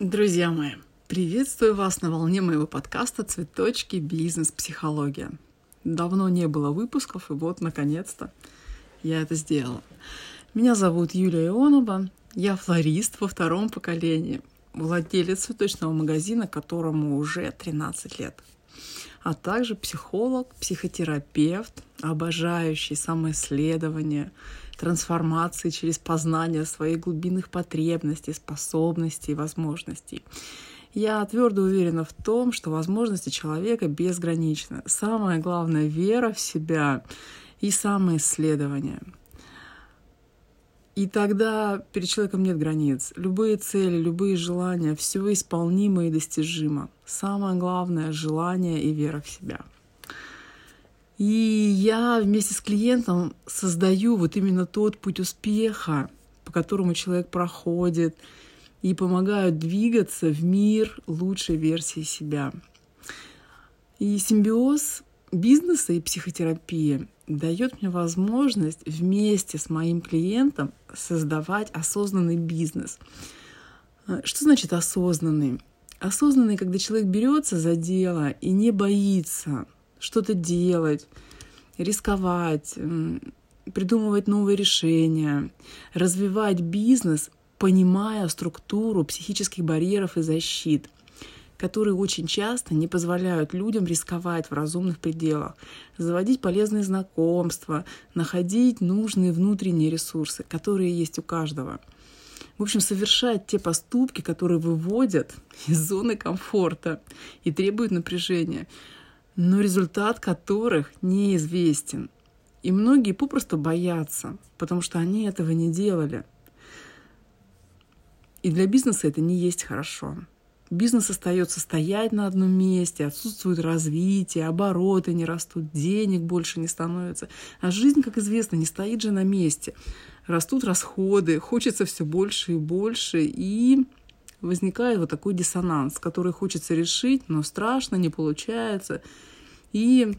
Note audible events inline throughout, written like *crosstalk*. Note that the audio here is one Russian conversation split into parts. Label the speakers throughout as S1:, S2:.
S1: Друзья мои, приветствую вас на волне моего подкаста «Цветочки. Бизнес. Психология». Давно не было выпусков, и вот, наконец-то, я это сделала. Меня зовут Юлия Ионова, я флорист во втором поколении, владелец цветочного магазина, которому уже 13 лет, а также психолог, психотерапевт, обожающий самоисследование, трансформации через познание своих глубинных потребностей, способностей и возможностей. Я твердо уверена в том, что возможности человека безграничны. Самое главное — вера в себя и самоисследование. И тогда перед человеком нет границ. Любые цели, любые желания, все исполнимо и достижимо. Самое главное — желание и вера в себя — и я вместе с клиентом создаю вот именно тот путь успеха, по которому человек проходит, и помогаю двигаться в мир лучшей версии себя. И симбиоз бизнеса и психотерапии дает мне возможность вместе с моим клиентом создавать осознанный бизнес. Что значит осознанный? Осознанный, когда человек берется за дело и не боится что-то делать, рисковать, придумывать новые решения, развивать бизнес, понимая структуру психических барьеров и защит, которые очень часто не позволяют людям рисковать в разумных пределах, заводить полезные знакомства, находить нужные внутренние ресурсы, которые есть у каждого. В общем, совершать те поступки, которые выводят из зоны комфорта и требуют напряжения но результат которых неизвестен. И многие попросту боятся, потому что они этого не делали. И для бизнеса это не есть хорошо. Бизнес остается стоять на одном месте, отсутствует развитие, обороты не растут, денег больше не становится. А жизнь, как известно, не стоит же на месте. Растут расходы, хочется все больше и больше, и возникает вот такой диссонанс, который хочется решить, но страшно, не получается. И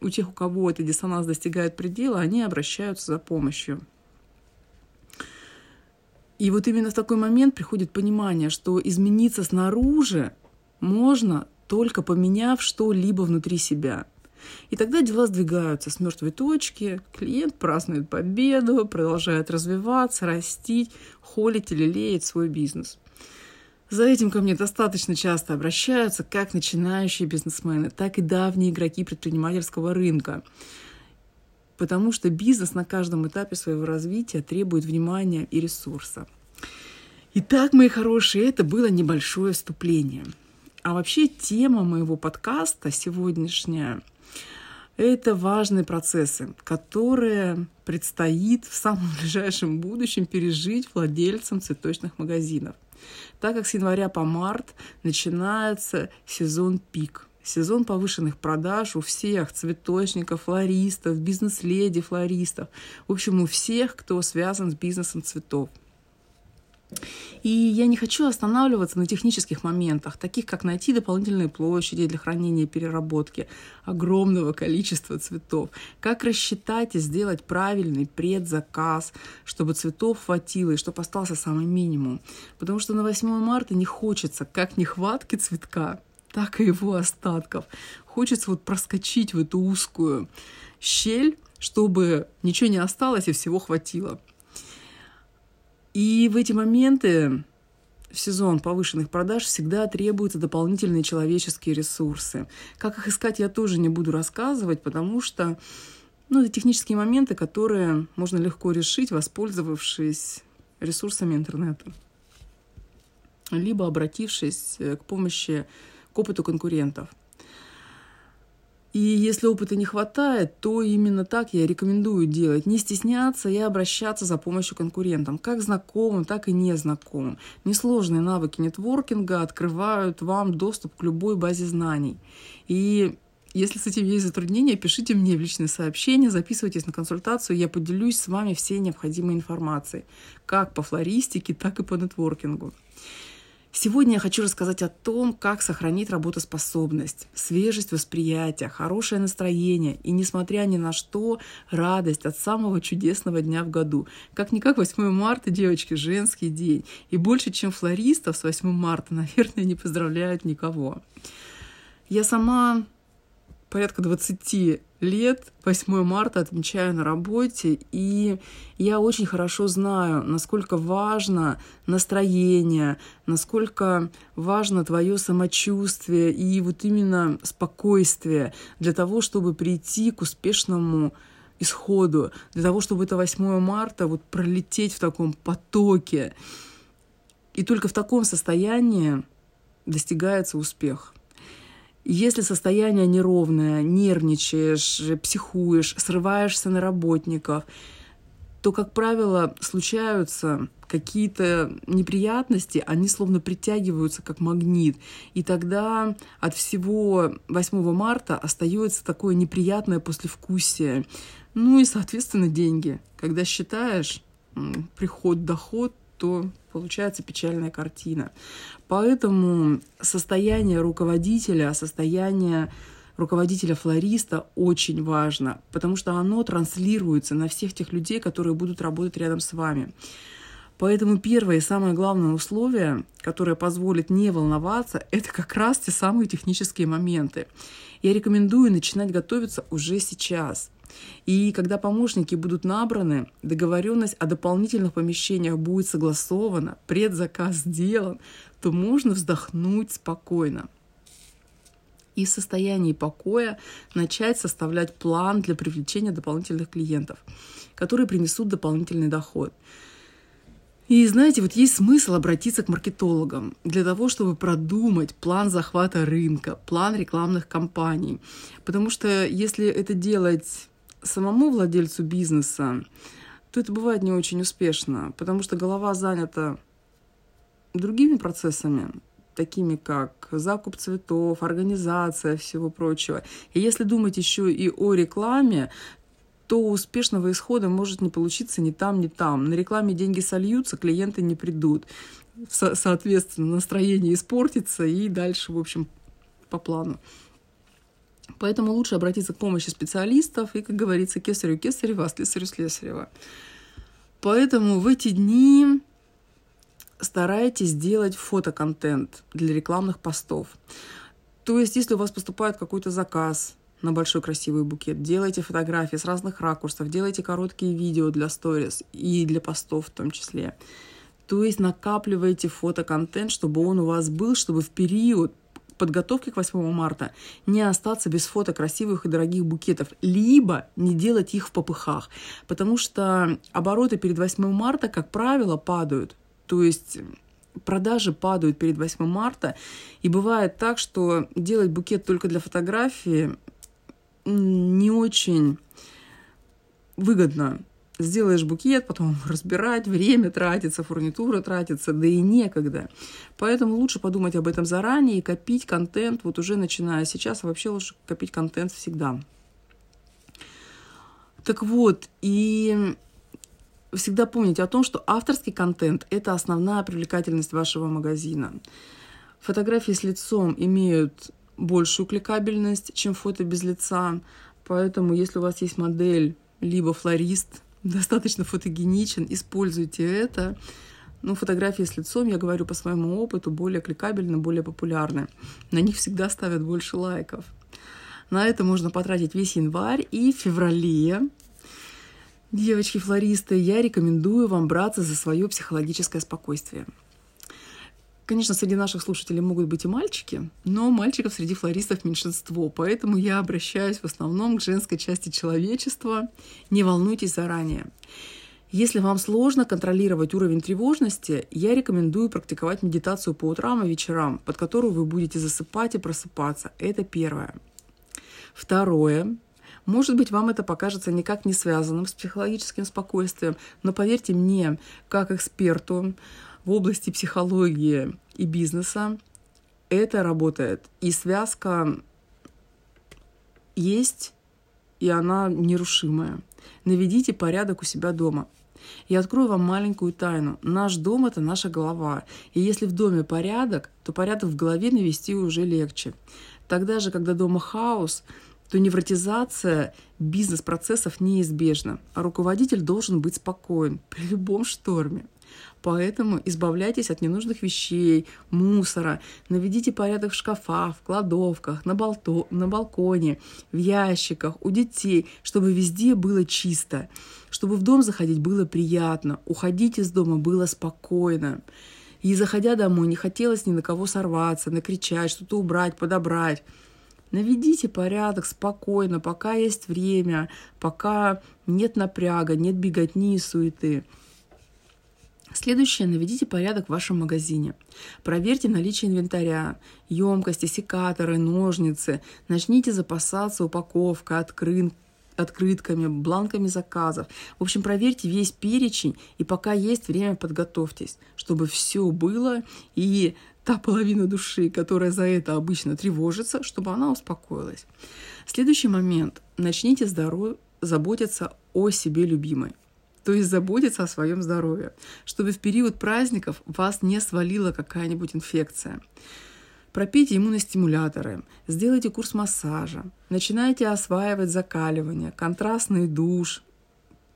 S1: у тех, у кого этот диссонанс достигает предела, они обращаются за помощью. И вот именно в такой момент приходит понимание, что измениться снаружи можно только поменяв что-либо внутри себя. И тогда дела сдвигаются с мертвой точки, клиент празднует победу, продолжает развиваться, растить, холить или леять свой бизнес. За этим ко мне достаточно часто обращаются как начинающие бизнесмены, так и давние игроки предпринимательского рынка. Потому что бизнес на каждом этапе своего развития требует внимания и ресурса. Итак, мои хорошие, это было небольшое вступление. А вообще тема моего подкаста сегодняшняя – это важные процессы, которые предстоит в самом *laughs* ближайшем будущем пережить владельцам цветочных магазинов – так как с января по март начинается сезон пик. Сезон повышенных продаж у всех цветочников, флористов, бизнес-леди, флористов. В общем, у всех, кто связан с бизнесом цветов. И я не хочу останавливаться на технических моментах, таких как найти дополнительные площади для хранения и переработки огромного количества цветов, как рассчитать и сделать правильный предзаказ, чтобы цветов хватило и чтобы остался самый минимум. Потому что на 8 марта не хочется как нехватки цветка, так и его остатков. Хочется вот проскочить в эту узкую щель, чтобы ничего не осталось и всего хватило. И в эти моменты в сезон повышенных продаж всегда требуются дополнительные человеческие ресурсы. Как их искать, я тоже не буду рассказывать, потому что ну, это технические моменты, которые можно легко решить, воспользовавшись ресурсами интернета, либо обратившись к помощи к опыту конкурентов. И если опыта не хватает, то именно так я рекомендую делать. Не стесняться и обращаться за помощью конкурентам, как знакомым, так и незнакомым. Несложные навыки нетворкинга открывают вам доступ к любой базе знаний. И если с этим есть затруднения, пишите мне в личные сообщения, записывайтесь на консультацию, я поделюсь с вами всей необходимой информацией, как по флористике, так и по нетворкингу. Сегодня я хочу рассказать о том, как сохранить работоспособность, свежесть восприятия, хорошее настроение и, несмотря ни на что, радость от самого чудесного дня в году. Как-никак 8 марта, девочки, женский день. И больше, чем флористов с 8 марта, *laughs* наверное, не поздравляют никого. Я сама порядка 20 лет 8 марта отмечаю на работе, и я очень хорошо знаю, насколько важно настроение, насколько важно твое самочувствие и вот именно спокойствие для того, чтобы прийти к успешному исходу, для того, чтобы это 8 марта вот пролететь в таком потоке. И только в таком состоянии достигается успех. Если состояние неровное, нервничаешь, психуешь, срываешься на работников, то, как правило, случаются какие-то неприятности, они словно притягиваются как магнит. И тогда от всего 8 марта остается такое неприятное послевкусие. Ну и, соответственно, деньги. Когда считаешь приход-доход, то получается печальная картина. Поэтому состояние руководителя, состояние руководителя-флориста очень важно, потому что оно транслируется на всех тех людей, которые будут работать рядом с вами. Поэтому первое и самое главное условие, которое позволит не волноваться, *laughs* это как раз те самые технические моменты. Я рекомендую начинать готовиться уже сейчас – и когда помощники будут набраны, договоренность о дополнительных помещениях будет согласована, предзаказ сделан, то можно вздохнуть спокойно. И в состоянии покоя начать составлять план для привлечения дополнительных клиентов, которые принесут дополнительный доход. И знаете, вот есть смысл обратиться к маркетологам для того, чтобы продумать план захвата рынка, план рекламных кампаний. Потому что если это делать самому владельцу бизнеса, то это бывает не очень успешно, потому что голова занята другими процессами, такими как закуп цветов, организация всего прочего. И если думать еще и о рекламе, то успешного исхода может не получиться ни там, ни там. На рекламе деньги сольются, клиенты не придут. Со- соответственно, настроение испортится и дальше, в общем, по плану. Поэтому лучше обратиться к помощи специалистов и, как говорится, кесарю кесарева, слесарю слесарева. Поэтому в эти дни старайтесь делать фотоконтент для рекламных постов. То есть, если у вас поступает какой-то заказ на большой красивый букет, делайте фотографии с разных ракурсов, делайте короткие видео для сторис и для постов в том числе. То есть накапливайте фотоконтент, чтобы он у вас был, чтобы в период подготовки к 8 марта не остаться без фото красивых и дорогих букетов, либо не делать их в попыхах, потому что обороты перед 8 марта, как правило, падают. То есть продажи падают перед 8 марта, и бывает так, что делать букет только для фотографии не очень выгодно сделаешь букет, потом *laughs* разбирать, время тратится, фурнитура тратится, да и некогда. Поэтому лучше подумать об этом заранее и копить контент, вот уже начиная сейчас, а вообще лучше копить контент всегда. Так вот, и всегда помните о том, что авторский контент – это основная привлекательность вашего магазина. Фотографии с лицом имеют большую кликабельность, чем фото без лица, поэтому если у вас есть модель либо флорист – достаточно фотогеничен, используйте это. Ну, фотографии с лицом, я говорю по своему опыту, более кликабельны, более популярны. На них всегда ставят больше лайков. На это можно потратить весь январь и феврале. Девочки-флористы, я рекомендую вам браться за свое психологическое спокойствие. Конечно, среди наших слушателей могут быть и мальчики, но мальчиков среди флористов меньшинство, поэтому я обращаюсь в основном к женской части человечества. Не волнуйтесь заранее. Если вам сложно контролировать уровень тревожности, я рекомендую практиковать медитацию по утрам и вечерам, под которую вы будете засыпать и просыпаться. Это первое. Второе. Может быть, вам это покажется никак не связанным с психологическим спокойствием, но поверьте мне, как эксперту, в области психологии и бизнеса это работает. И связка есть, и она нерушимая. Наведите порядок у себя дома. Я открою вам маленькую тайну. Наш дом – это наша голова. И если в доме порядок, то порядок в голове навести уже легче. Тогда же, когда дома хаос, то невротизация бизнес-процессов неизбежна, а руководитель должен быть спокоен при любом шторме. Поэтому избавляйтесь от ненужных вещей, мусора, наведите порядок в шкафах, в кладовках, на, болто, на балконе, в ящиках, у детей, чтобы везде было чисто, чтобы в дом заходить было приятно, уходить из дома было спокойно. И заходя домой, не хотелось ни на кого сорваться, накричать, что-то убрать, подобрать. Наведите порядок спокойно, пока есть время, пока нет напряга, нет беготни и суеты. Следующее. Наведите порядок в вашем магазине. Проверьте наличие инвентаря, емкости, секаторы, ножницы. Начните запасаться упаковкой, открын, открытками, бланками заказов. В общем, проверьте весь перечень, и пока есть время, подготовьтесь, чтобы все было, и та половина души, которая за это обычно тревожится, чтобы она успокоилась. Следующий момент. Начните здоров... заботиться о себе любимой то есть заботиться о своем здоровье, чтобы в период праздников вас не свалила какая-нибудь инфекция. Пропейте иммуностимуляторы, сделайте курс массажа, начинайте осваивать закаливание, контрастный душ,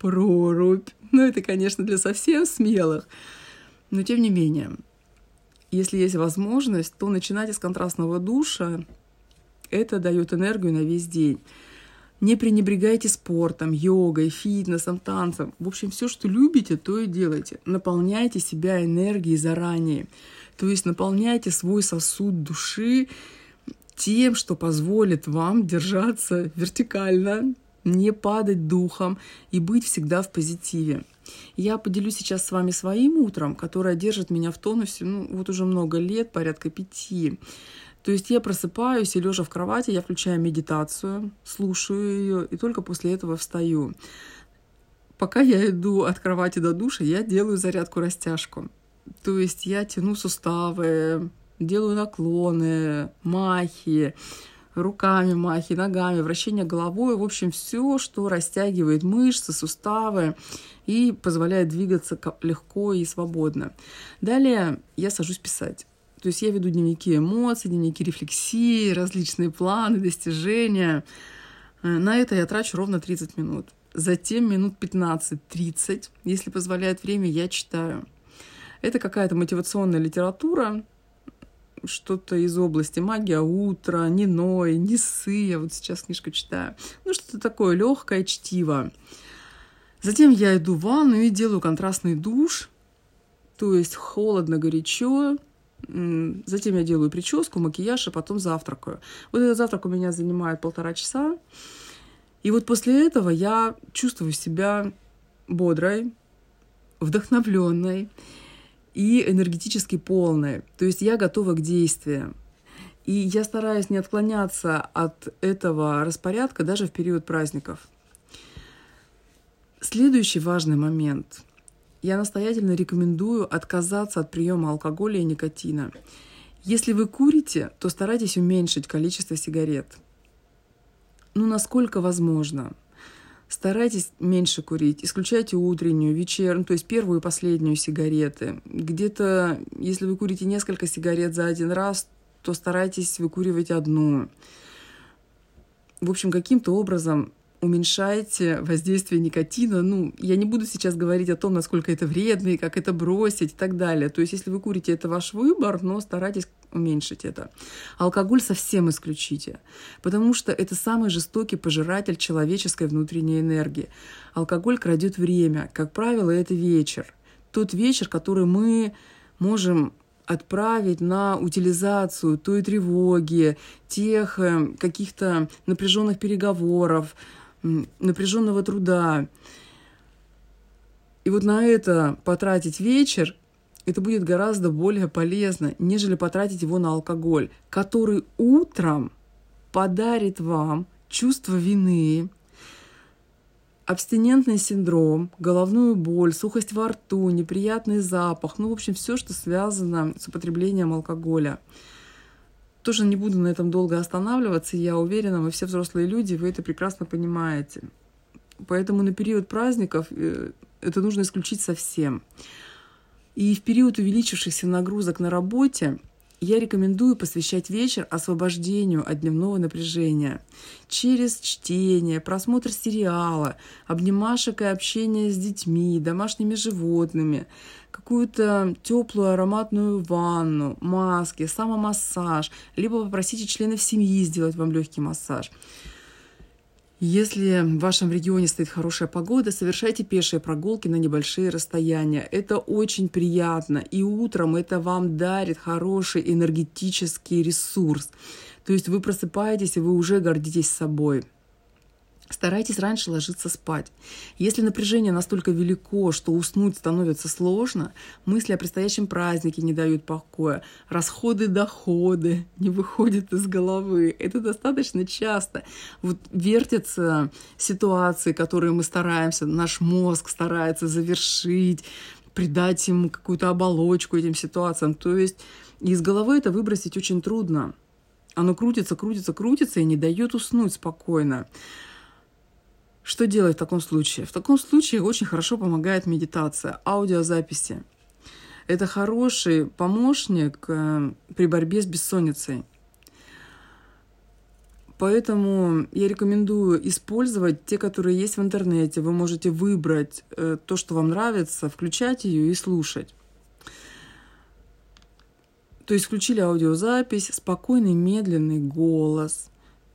S1: прорубь. Ну, это, конечно, для совсем смелых. Но, тем не менее, если есть возможность, то начинайте с контрастного душа. Это дает энергию на весь день. Не пренебрегайте спортом, йогой, фитнесом, танцем. В общем, все, что любите, то и делайте. Наполняйте себя энергией заранее. То есть наполняйте свой сосуд души тем, что позволит вам держаться вертикально, не падать духом и быть всегда в позитиве. Я поделюсь сейчас с вами своим утром, которое держит меня в тонусе, ну, вот уже много лет, порядка пяти. То есть я просыпаюсь и лежа в кровати, я включаю медитацию, слушаю ее, и только после этого встаю. Пока я иду от кровати до душа, я делаю зарядку-растяжку. То есть я тяну суставы, делаю наклоны, махи, руками махи, ногами, вращение головой, в общем, все, что растягивает мышцы, суставы и позволяет двигаться легко и свободно. Далее я сажусь писать. То есть я веду дневники эмоций, дневники рефлексии, различные планы, достижения. Э, на это я трачу ровно 30 минут. Затем минут 15-30, если позволяет время, я читаю. Это какая-то мотивационная литература, что-то из области магия утра, Ниной, Несы, я вот сейчас книжку читаю. Ну, что-то такое легкое чтиво. Затем я иду в ванну и делаю контрастный душ, то есть холодно, горячо, Затем я делаю прическу, макияж, а потом завтракаю. Вот этот завтрак у меня занимает полтора часа. И вот после этого я чувствую себя бодрой, вдохновленной и энергетически полной. То есть я готова к действиям. И я стараюсь не отклоняться от этого распорядка даже в период праздников. Следующий важный момент – я настоятельно рекомендую отказаться от приема алкоголя и никотина. Если вы курите, то старайтесь уменьшить количество сигарет. Ну, насколько возможно. Старайтесь меньше курить, исключайте утреннюю, вечернюю, то есть первую и последнюю сигареты. Где-то, если вы курите несколько сигарет за один раз, то старайтесь выкуривать одну. В общем, каким-то образом уменьшайте воздействие никотина. Ну, я не буду сейчас говорить о том, насколько это вредно и как это бросить и так далее. То есть, если вы курите, это ваш выбор, но старайтесь уменьшить это. Алкоголь совсем исключите, потому что это самый жестокий пожиратель человеческой внутренней энергии. Алкоголь крадет время. Как правило, это вечер. Тот вечер, который мы можем отправить на утилизацию той тревоги, тех э, каких-то напряженных переговоров, напряженного труда. И вот на это потратить вечер, это будет гораздо более полезно, нежели потратить его на алкоголь, который утром подарит вам чувство вины, абстинентный синдром, головную боль, сухость во рту, неприятный запах, ну, в общем, все, что связано с употреблением алкоголя. Тоже не буду на этом долго останавливаться, я уверена, мы все взрослые люди, вы это прекрасно понимаете. Поэтому на период праздников э, это нужно исключить совсем. И в период увеличившихся нагрузок на работе я рекомендую посвящать вечер освобождению от дневного напряжения через чтение, просмотр сериала, обнимашек и общение с детьми, домашними животными, какую-то теплую ароматную ванну, маски, самомассаж, либо попросите членов семьи сделать вам легкий массаж. Если в вашем регионе стоит хорошая погода, совершайте пешие прогулки на небольшие расстояния. Это очень приятно. И утром это вам дарит хороший энергетический ресурс. То есть вы просыпаетесь, и вы уже гордитесь собой. Старайтесь раньше ложиться спать. Если напряжение настолько велико, что уснуть становится сложно, мысли о предстоящем празднике не дают покоя, расходы, доходы не выходят из головы. Это достаточно часто. Вот вертятся ситуации, которые мы стараемся, наш мозг старается завершить, придать им какую-то оболочку этим ситуациям. То есть из головы это выбросить очень трудно. Оно крутится, крутится, крутится и не дает уснуть спокойно. Что делать в таком случае? В таком случае очень хорошо помогает медитация, аудиозаписи. Это хороший помощник э, при борьбе с бессонницей. Поэтому я рекомендую использовать те, которые есть в интернете. Вы можете выбрать э, то, что вам нравится, включать ее и слушать. То есть включили аудиозапись, спокойный, медленный голос.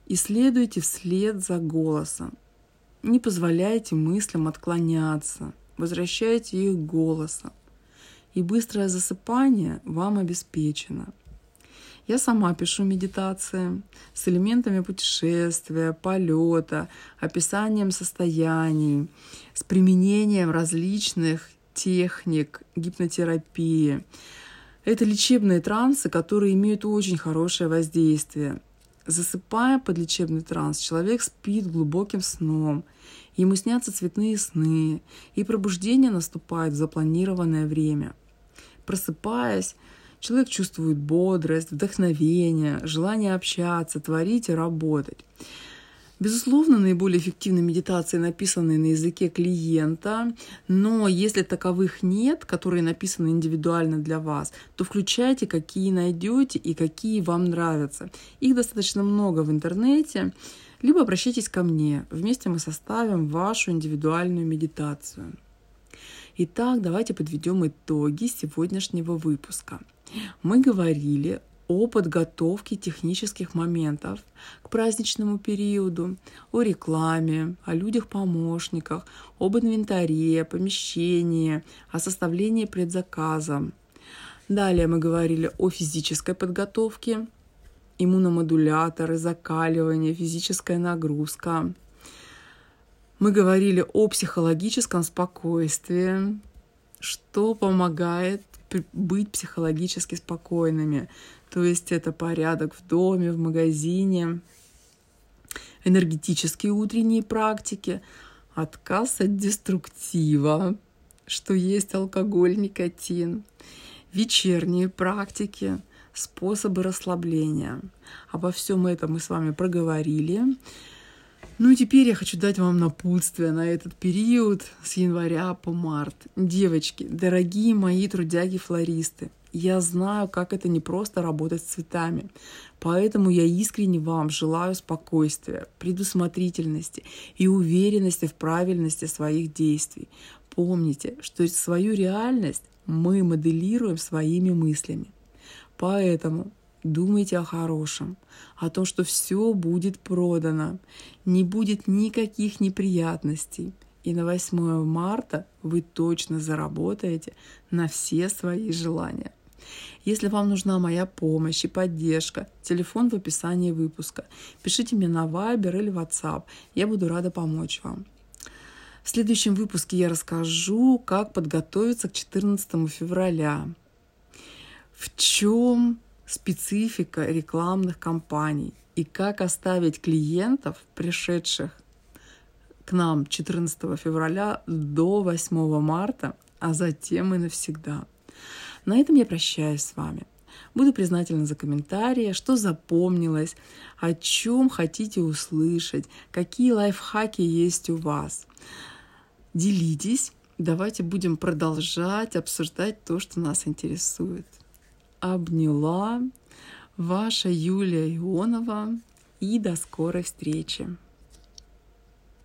S1: И следуйте вслед за голосом. Не позволяйте мыслям отклоняться, возвращайте их голосом. И быстрое засыпание вам обеспечено. Я сама пишу медитации с элементами путешествия, полета, описанием состояний, с применением различных техник гипнотерапии. Это лечебные трансы, которые имеют очень хорошее воздействие. Засыпая под лечебный транс, человек спит глубоким сном. Ему снятся цветные сны, и пробуждение наступает в запланированное время. Просыпаясь, человек чувствует бодрость, вдохновение, желание общаться, творить и работать. Безусловно, наиболее эффективны медитации, написанные на языке клиента, но если таковых нет, которые написаны индивидуально для вас, то включайте, какие найдете и какие вам нравятся. Их достаточно много в интернете. Либо обращайтесь ко мне. Вместе мы составим вашу индивидуальную медитацию. Итак, давайте подведем итоги сегодняшнего выпуска. Мы говорили о подготовке технических моментов к праздничному периоду, о рекламе, о людях-помощниках, об инвентаре, помещении, о составлении предзаказа. Далее мы говорили о физической подготовке, иммуномодуляторы, закаливание, физическая нагрузка. Мы говорили о психологическом спокойствии, что помогает быть психологически спокойными. То есть это порядок в доме, в магазине, энергетические утренние практики, отказ от деструктива, что есть алкоголь, никотин, вечерние практики, способы расслабления. Обо всем этом мы с вами проговорили. Ну и теперь я хочу дать вам напутствие на этот период с января по март. Девочки, дорогие мои трудяги-флористы, я знаю, как это не просто работать с цветами. Поэтому я искренне вам желаю спокойствия, предусмотрительности и уверенности в правильности своих действий. Помните, что свою реальность мы моделируем своими мыслями. Поэтому Думайте о хорошем, о том, что все будет продано, не будет никаких неприятностей. И на 8 марта вы точно заработаете на все свои желания. Если вам нужна моя помощь и поддержка, телефон в описании выпуска. Пишите мне на Viber или WhatsApp. Я буду рада помочь вам. В следующем выпуске я расскажу, как подготовиться к 14 февраля. В чем специфика рекламных кампаний и как оставить клиентов, пришедших к нам 14 февраля до 8 марта, а затем и навсегда. На этом я прощаюсь с вами. Буду признательна за комментарии, что запомнилось, о чем хотите услышать, какие лайфхаки есть у вас. Делитесь, Давайте будем продолжать обсуждать то, что нас интересует. Обняла ваша Юлия Ионова и до скорой встречи.